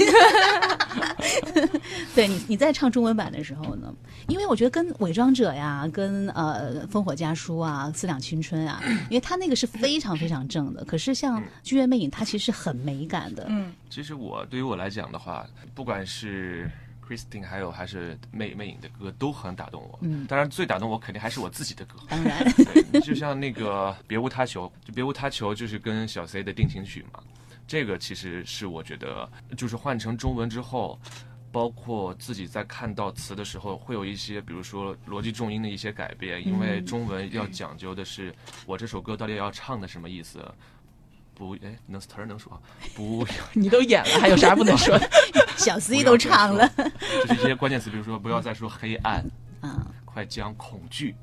对你你在唱中文版的时候呢？因为我觉得跟伪装者呀。跟呃《烽火家书》啊，《四两青春》啊，因为他那个是非常非常正的。可是像《剧院魅影》，它其实很美感的。嗯，其实我对于我来讲的话，不管是 Christine 还有还是魅魅影的歌，都很打动我。嗯，当然最打动我肯定还是我自己的歌。当然，就像那个《别无他求》，就《别无他求》就是跟小 C 的定情曲嘛。这个其实是我觉得，就是换成中文之后。包括自己在看到词的时候，会有一些，比如说逻辑重音的一些改变，因为中文要讲究的是我这首歌到底要唱的什么意思。不，哎，能词儿能说，不，你都演了，还有啥不能说？小 C 都唱了，就是一些关键词，比如说不要再说黑暗，啊，快将恐惧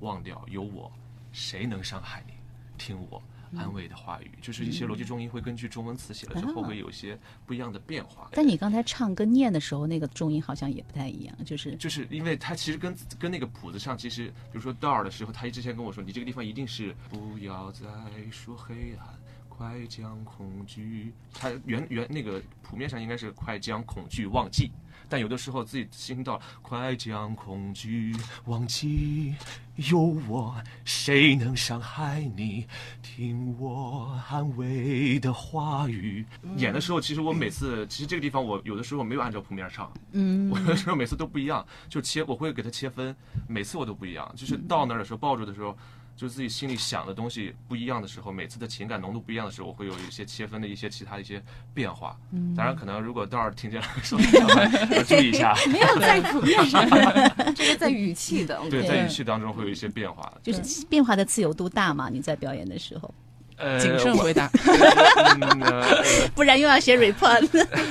忘掉，有我，谁能伤害你？听我。安慰的话语，就是一些逻辑重音会根据中文词写了之后会有一些不一样的变化。但你刚才唱跟念的时候，那个重音好像也不太一样，就是就是因为它其实跟跟那个谱子上，其实比如说 o r 的时候，他之前跟我说，你这个地方一定是不要再说黑暗，快将恐惧，它原原那个谱面上应该是快将恐惧忘记，但有的时候自己心到快将恐惧忘记，有我谁能伤害你？听我安慰的话语。演的时候，其实我每次其实这个地方我有的时候没有按照谱面唱，嗯 我有的时候每次都不一样，就切我会给它切分，每次我都不一样，就是到那儿的时候抱住的时候。就自己心里想的东西不一样的时候，每次的情感浓度不一样的时候，我会有一些切分的一些其他的一些变化。嗯当然，可能如果到时候听见了说 要注意一下，没有在普遍上，这个在语气的。对，对在语气当中会有一些变化。就是变化的自由度大嘛？你在表演的时候，呃，谨慎回答。嗯呃 不然又要写 report。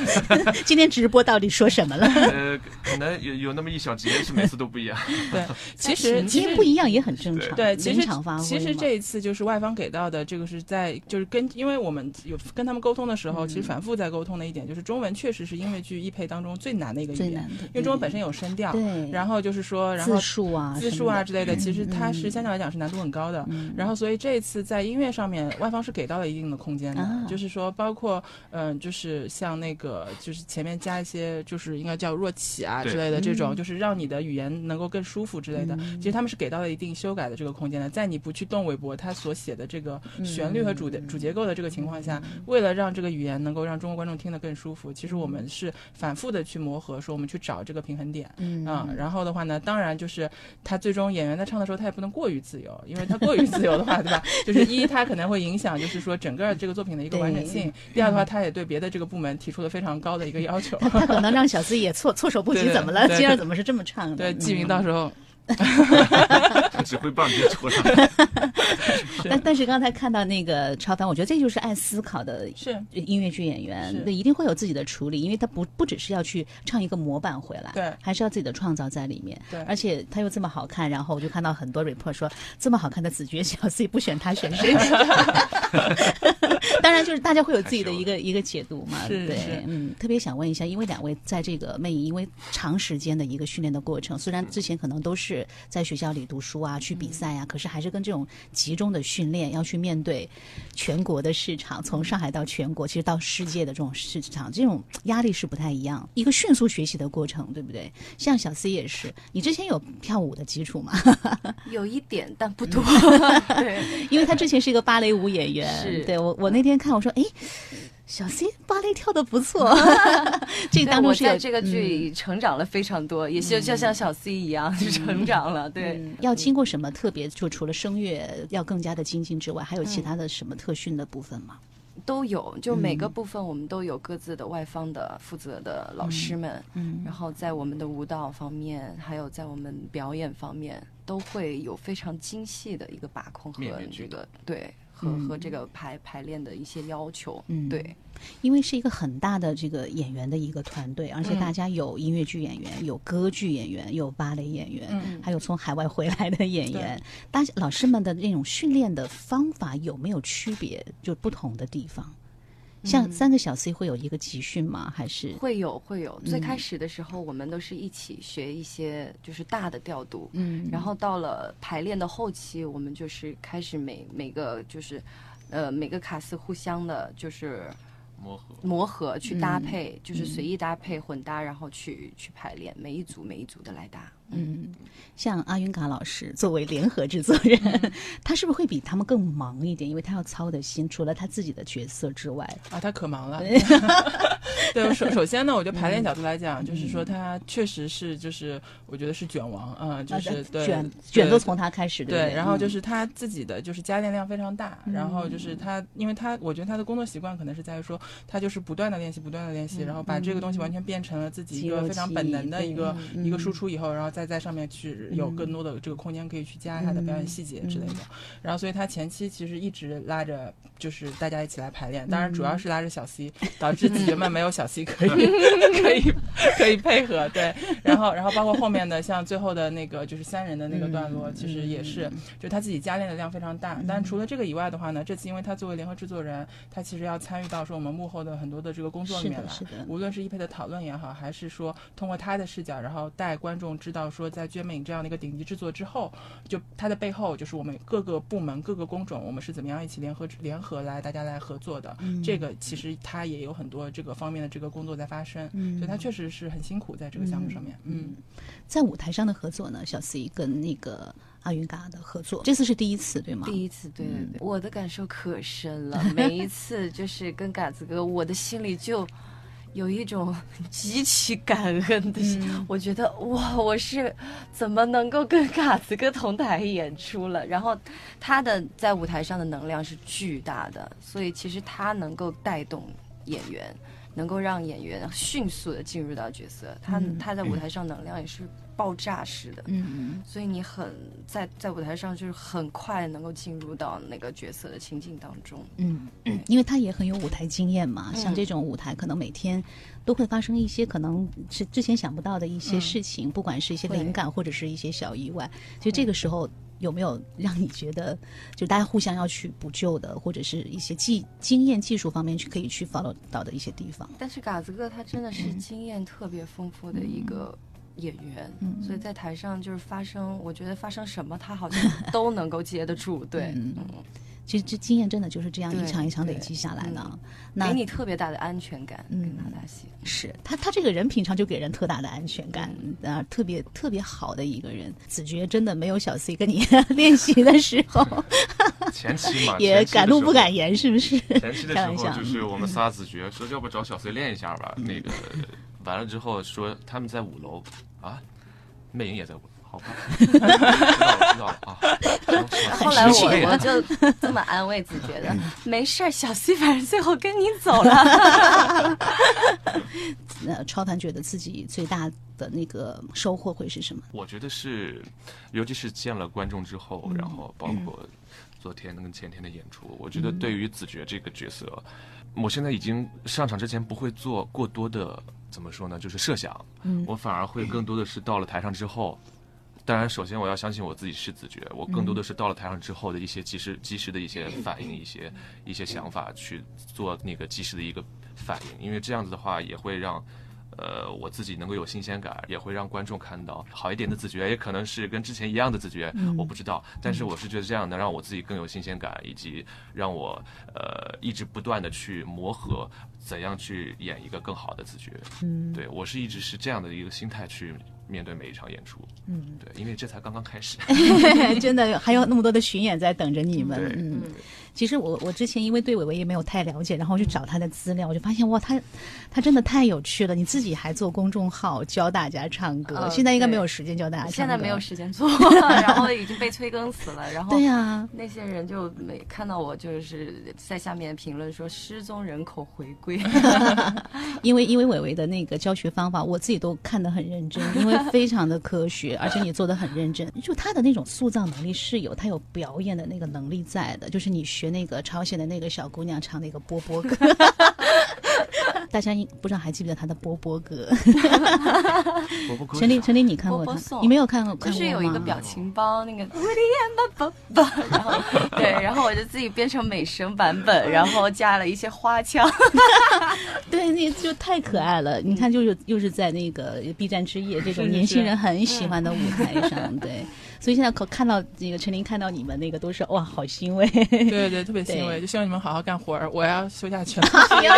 今天直播到底说什么了？呃，可能有有那么一小节是每次都不一样。对，其实其实不一样也很正常，对，其实其实这一次就是外方给到的这个是在就是跟，因为我们有跟他们沟通的时候，嗯其实反复在沟通的一点就是中文确实是音乐剧译配当中最难的一个语言，因为中文本身有声调，对，然后就是说，然后字数啊、字数啊之类的，其实它是嗯相对来讲是难度很高的。嗯然后，所以这一次在音乐上面，外方是给到了一定的空间的，啊就是说，包括嗯、就是像那个，就是前面加一些，就是应该叫弱起啊之类的这种，嗯就是让你的语言能够更舒服之类的。其实他们是给到了一定修改的这个空间的，在你不去动韦伯他所写的这个旋律和主的、主结构的这个情况下，为了让这个语言能够让中国观众听得更舒服，其实我们是反复的去磨合，说我们去找这个平衡点。嗯啊、然后的话呢，当然就是他最终演员在唱的时候，他也不能过于自由，因为他过于自由的话，对吧？就是一，他可能会影响，就是说整个这个作品的一个完整性；第二的话，他也对别的这个部门提出了非常高的一个要求。他可能让小司也措措手不及，怎么了？对今儿怎么是这么唱的？对，季明嗯到时候 指挥棒别戳上。但但是刚才看到那个超凡，我觉得这就是爱思考的音乐剧演员那，一定会有自己的处理，因为他不不只是要去唱一个模板回来，对。还是要自己的创造在里面，对。而且他又这么好看，然后我就看到很多 report 说这么好看的子爵小 C 不选他选谁？当然就是大家会有自己的一个一个解读嘛，对嗯，特别想问一下，因为两位在这个魅影，因为长时间的一个训练的过程，虽然之前可能都是在学校里读书啊、去比赛啊，可是还是跟这种集中的训练，要去面对全国的市场，从上海到全国，其实到世界的这种市场，这种压力是不太一样，一个迅速学习的过程，对不对？像小 C 也是，你之前有跳舞的基础吗？有一点，但不多。对，因为他之前是一个芭蕾舞演员，是对我我那天看我说，哎。小 C 芭蕾跳的不错，这个对当中是在这个剧里成长了非常多，也就就像小 C 一样，就成长了。对，嗯。要经过什么特别？就除了声乐要更加的精进之外，还有其他的什么特训的部分吗？都有，就每个部分我们都有各自的外方的负责的老师们，嗯。然后在我们的舞蹈方面，还有在我们表演方面，都会有非常精细的一个把控和面面俱这个对和、嗯和这个排排练的一些要求。嗯对，因为是一个很大的这个演员的一个团队，而且嗯大家有音乐剧演员，有歌剧演员，有芭蕾演员，嗯还有从海外回来的演员。大家老师们的那种训练的方法有没有区别？就不同的地方？像三个小 C 会有一个集训吗？还是会有会有。最嗯开始的时候，我们都是一起学一些就是大的调度，嗯然后到了排练的后期，我们就是开始每每个就是，呃，每个卡司互相的就是磨合。磨合去搭配，嗯就是随意搭配混搭，然后去去排练，每一组每一组的来搭。嗯，像阿云嘎老师作为联合制作人，嗯。他是不是会比他们更忙一点？因为他要操的心，除了他自己的角色之外，啊，他可忙了。对，首首先呢，我觉得排练角度来讲，就是说他确实是，就是我觉得是卷王，嗯，就是啊对卷卷都从他开始，对？然后就嗯是他自己的就是加练量非常大，然后就是他，因为他我觉得他的工作习惯可能是在于说，他就是不断的练习，不断的练习，然后把这个东西完全变成了自己一个非常本能的一个嗯。一个输出以后，然后再在上面去有嗯更多的这个空间可以去加他的表演细节之类的。然后所以他前期其实一直拉着就是大家一起来排练，当然主要是拉着小 C，导致子爵们没有小 C 可以 可以可以配合，对，然后然后包括后面的像最后的那个就是三人的那个段落，其实也是就他自己加练的量非常大。但除了这个以外的话呢，这次因为他作为联合制作人，他其实要参与到说我们幕后的很多的这个工作里面来。无论是一配的讨论也好，还是说通过他的视角，然后带观众知道说，在《娟美影》这样的一个顶级制作之后，就它的背后就是我们各个部门、各个工种，我们是怎么样一起联合联合来大家来合作的。嗯这个其实它也有很多这个方面的这个工作在发生，嗯所以它确实是很辛苦在这个项目上面。嗯，在舞台上的合作呢，小 C 跟那个阿云嘎的合作，这次是第一次，对吗？第一次，对对嗯对，我的感受可深了。每一次就是跟嘎子哥，我的心里就有一种 极其感恩的心。嗯我觉得哇，我是怎么能够跟嘎子哥同台演出了？然后他的在舞台上的能量是巨大的，所以其实他能够带动演员，能够让演员迅速的进入到角色。他、嗯他在舞台上能量也是爆炸式的。嗯嗯所以你很在在舞台上就是很快能够进入到那个角色的情境当中。嗯嗯，因为他也很有舞台经验嘛，像嗯这种舞台，可能每天都会发生一些可能是之前想不到的一些事情，不管是一些灵感或者是一些小意外。其实这个时候有没有让你觉得，就大家互相要去补救的，或者是一些技经验技术方面去可以去 follow 到的一些地方？但是嘎子哥他真的是经验特别丰富的一个演员，嗯所以在台上就是发生，我觉得发生什么他好像都能够接得住，对，嗯嗯其实这经验真的就是这样一场一场累积下来的嗯。给你特别大的安全感，嗯跟他打戏。是他，他这个人平常就给人特大的安全感，啊，特别特别好的一个人。子爵真的没有小 C 跟你练习的时候，前期嘛，也敢怒不敢言，是不是？前期的时候就是我们仨子爵说，要不找小 C 练一下吧。那个完了之后说他们在五楼啊，魅影也在五楼，好吧，知道了知道了啊。后来我我就这么安慰子觉得，没事儿，小 C 反正最后跟你走了。那，超凡觉得自己最大的那个收获会是什么？我觉得是，尤其是见了观众之后，然后包括昨天跟前天的演出，我觉得对于子爵这个角色，我现在已经上场之前不会做过多的怎么说呢，就是设想，嗯。我反而会更多的是到了台上之后。当然，首先我要相信我自己是子爵，我更多的是到了台上之后的一些及时、及时的一些反应、一些一些想法去做那个及时的一个反应，因为这样子的话也会让呃，我自己能够有新鲜感，也会让观众看到好一点的子爵，也可能是跟之前一样的子爵，我不知道。但是我是觉得这样能让我自己更有新鲜感，以及让我呃一直不断的去磨合，怎样去演一个更好的子爵。嗯，对我是一直是这样的一个心态去面对每一场演出。嗯，对，因为这才刚刚开始。真的还有那么多的巡演在等着你们。嗯，其实我我之前因为对伟伟也没有太了解，然后去找他的资料，我就发现哇，他他真的太有趣了。你自己还做公众号教大家唱歌，呃现在应该没有时间教大家唱歌。现在没有时间做，然后已经被催更死了。然后 对呀、那些人就没看到我，就是在下面评论说失踪人口回归。因为因为伟伟的那个教学方法，我自己都看得很认真，因为非常的科学，而且你做的很认真。就他的那种塑造能力是有，他有表演的那个能力在的。就是你学那个朝鲜的那个小姑娘唱那个波波歌，大家应不知道还记不记得他的波波歌？我不陈琳，陈琳，你看过他？你没有看过？就是有一个表情包，那个 然后对，然后我就自己变成美声版本，然后加了一些花腔。对，那就太可爱了。你看，就是又是在那个 B 站之夜这种年轻人很喜欢的舞台上，对。所以现在可看到那个陈琳看到你们那个都是哇，好欣慰。对对对，特别欣慰，就希望你们好好干活儿，我要休假去了。你 要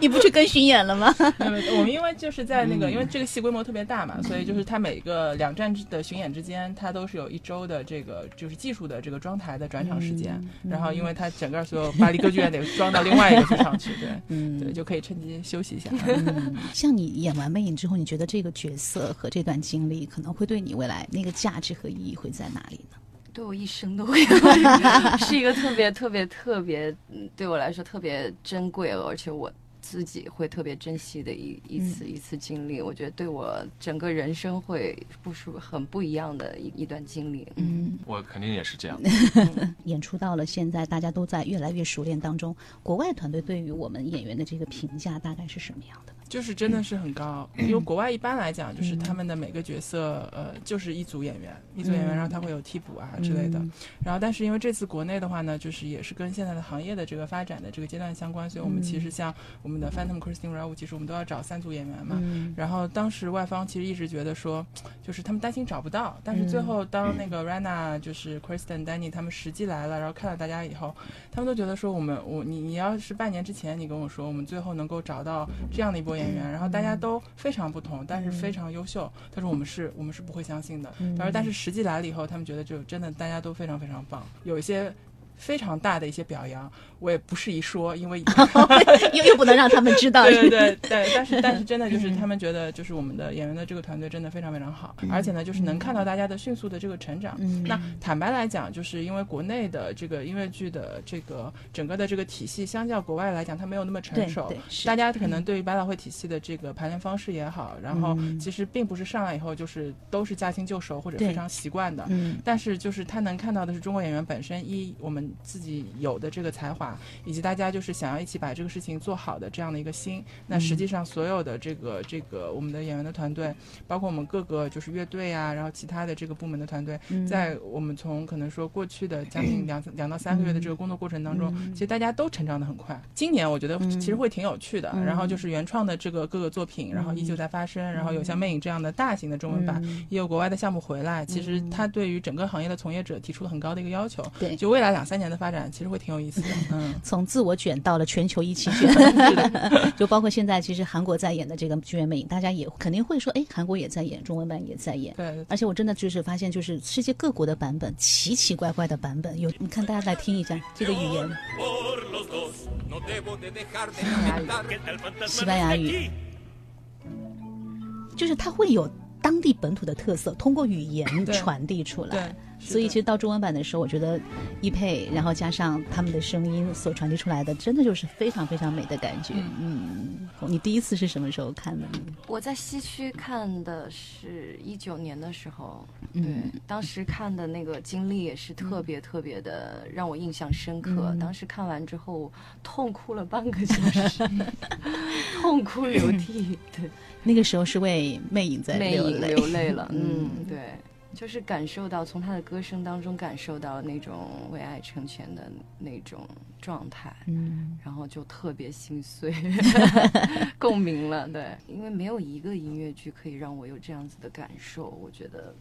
你不去跟巡演了吗？我们因为就是在那个，因为这个戏规模特别大嘛，所以就是它每个两站的巡演之间，它都是有一周的这个就是技术的这个装台的转场时间。然后因为它整个所有巴黎歌剧院得装到另外一个剧场去，对，嗯对，就可以趁机休息一下。嗯，像你演完《魅影》之后，你觉得这个角色和这段经历可能会对你未来那个价值和意义会在哪里呢？对我一生都会 是一个特别特别特别，嗯对我来说特别珍贵，而且我自己会特别珍惜的一一次一次经历。我觉得对我整个人生会不是很不一样的一一段经历。嗯，我肯定也是这样。演出到了现在，大家都在越来越熟练当中，国外团队对于我们演员的这个评价大概是什么样的呢？就是真的是很高，因为国外一般来讲，就是他们的每个角色，呃，就是一组演员，一组演员，然后他会有替补啊之类的。然后，但是因为这次国内的话呢，就是也是跟现在的行业的这个发展的这个阶段相关，所以我们其实像我们的 Phantom Christine r a u 其实我们都要找三组演员嘛。然后当时外方其实一直觉得说，就是他们担心找不到，但是最后当那个 Rana 就是 Kristen、Danny 他们实际来了，然后看到大家以后，他们都觉得说，我们我你你要是半年之前你跟我说，我们最后能够找到这样的一波。演员，然后大家都非常不同，但是非常优秀。他说我们是我们是不会相信的。他说但是实际来了以后，他们觉得就真的大家都非常非常棒，有一些非常大的一些表扬。我也不适宜说，因为 又又不能让他们知道。对对对对，但是 但是真的就是他们觉得，就是我们的演员的这个团队真的非常非常好，而且呢，就是能看到大家的迅速的这个成长。那坦白来讲，就是因为国内的这个音乐剧的这个整个的这个体系，相较国外来讲，它没有那么成熟。大家可能对于百老汇体系的这个排练方式也好，然后其实并不是上来以后就是都是驾轻就熟或者非常习惯的。嗯。但是就是他能看到的是中国演员本身一我们自己有的这个才华。以及大家就是想要一起把这个事情做好的这样的一个心，那实际上所有的这个这个我们的演员的团队，包括我们各个就是乐队啊，然后其他的这个部门的团队，在我们从可能说过去的将近两两到三个月的这个工作过程当中，其实大家都成长的很快。今年我觉得其实会挺有趣的，然后就是原创的这个各个作品，然后依旧在发生，然后有像《魅影》这样的大型的中文版，也有国外的项目回来。其实它对于整个行业的从业者提出了很高的一个要求。对，就未来两三年的发展，其实会挺有意思的。嗯，从自我卷到了全球一起卷，就包括现在其实韩国在演的这个《剧院魅影》，大家也肯定会说，哎，韩国也在演，中文版也在演。对，而且我真的就是发现，就是世界各国的版本，奇奇怪怪的版本。有，你看大家来听一下这个语言，西班牙语，就是它会有当地本土的特色，通过语言传递出来。所以其实到中文版的时候，我觉得一配，然后加上他们的声音所传递出来的，真的就是非常非常美的感觉。嗯，你第一次是什么时候看的？我在西区看的是一九年的时候，对，当时看的那个经历也是特别特别的让我印象深刻。当时看完之后痛哭了半个小时，痛哭流涕。对，那个时候是为魅影在流泪，流泪了。嗯，对。就是感受到从他的歌声当中感受到那种为爱成全的那种状态，嗯，然后就特别心碎，共鸣了，对，因为没有一个音乐剧可以让我有这样子的感受，我觉得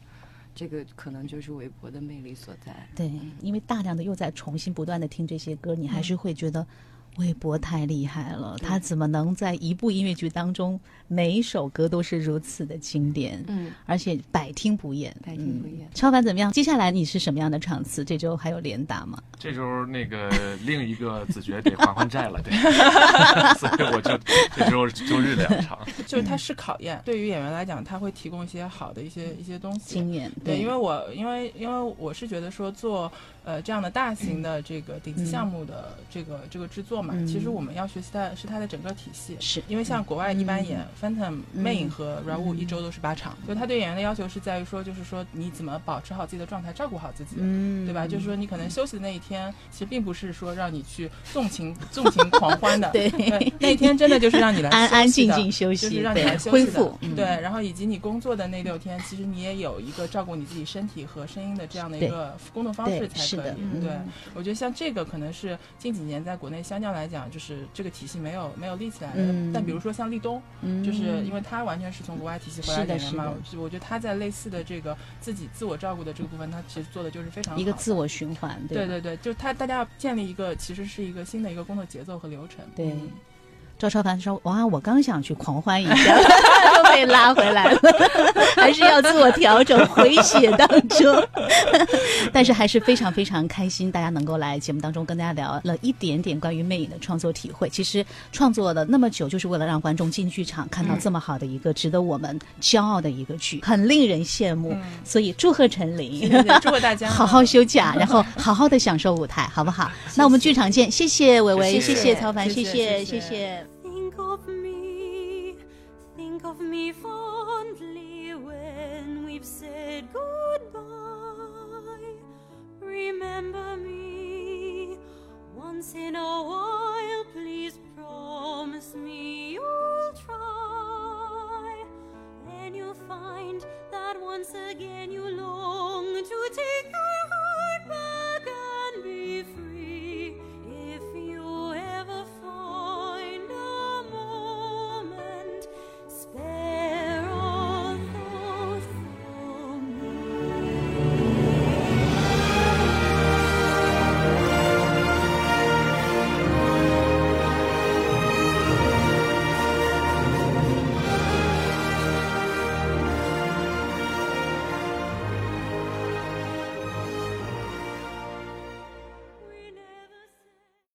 这个可能就是韦伯的魅力所在。对，因为大量的又在重新不断的听这些歌，你还是会觉得。韦伯太厉害了，他怎么能在一部音乐剧当中，每一首歌都是如此的经典？嗯，而且百听不厌，百听不厌。超凡怎么样？接下来你是什么样的场次？这周还有连打吗？这周那个另一个子爵得还还债了，对，所以我就这周周日两场。就是它是考验，对于演员来讲，他会提供一些好的一些一些东西经验。对，因为我因为因为我是觉得说做呃这样的大型的这个顶级项目的这个这个制作。其实我们要学习的是它的整个体系，是。因为像国外一般演《Phantom》《魅影》和《Raoul》一周都是八场，就他对演员的要求是在于说，就是说你怎么保持好自己的状态，照顾好自己，嗯对吧？就是说你可能休息的那一天，其实并不是说让你去纵情纵情狂欢的，对，那一天真的就是让你来 安安静静休息，就是让你来恢复，对。然后以及你工作的那六天，其实你也有一个照顾你自己身体和声音的这样的一个工作方式才可以。对，我觉得像这个可能是近几年在国内相较来讲，就是。这个体系没有没有立起来的，但比如说像立冬，就是因为他完全是从国外体系回来的人嘛，我觉得他在类似的这个自己自我照顾的这个部分，他其实做的就是非常一个自我循环，对对对，就是他大家要建立一个其实是一个新的一个工作节奏和流程，对。赵超凡说：“哇，我刚想去狂欢一下，都被拉回来了，还是要自我调整，回血当中。但是还是非常非常开心，大家能够来节目当中跟大家聊了一点点关于魅影的创作体会。其实创作了那么久，就是为了让观众进剧场看到这么好的一个值得我们骄傲的一个剧，很令人羡慕。所以祝贺陈琳，祝贺大家好好休假，然后好好的享受舞台，好不好？那我们剧场见，谢谢伟伟，谢谢曹凡，谢谢谢谢。” Of me, think of me fondly when we've said goodbye. Remember me once in a while, please promise me you'll try. Then you'll find that once again you long to take your heart back and be free.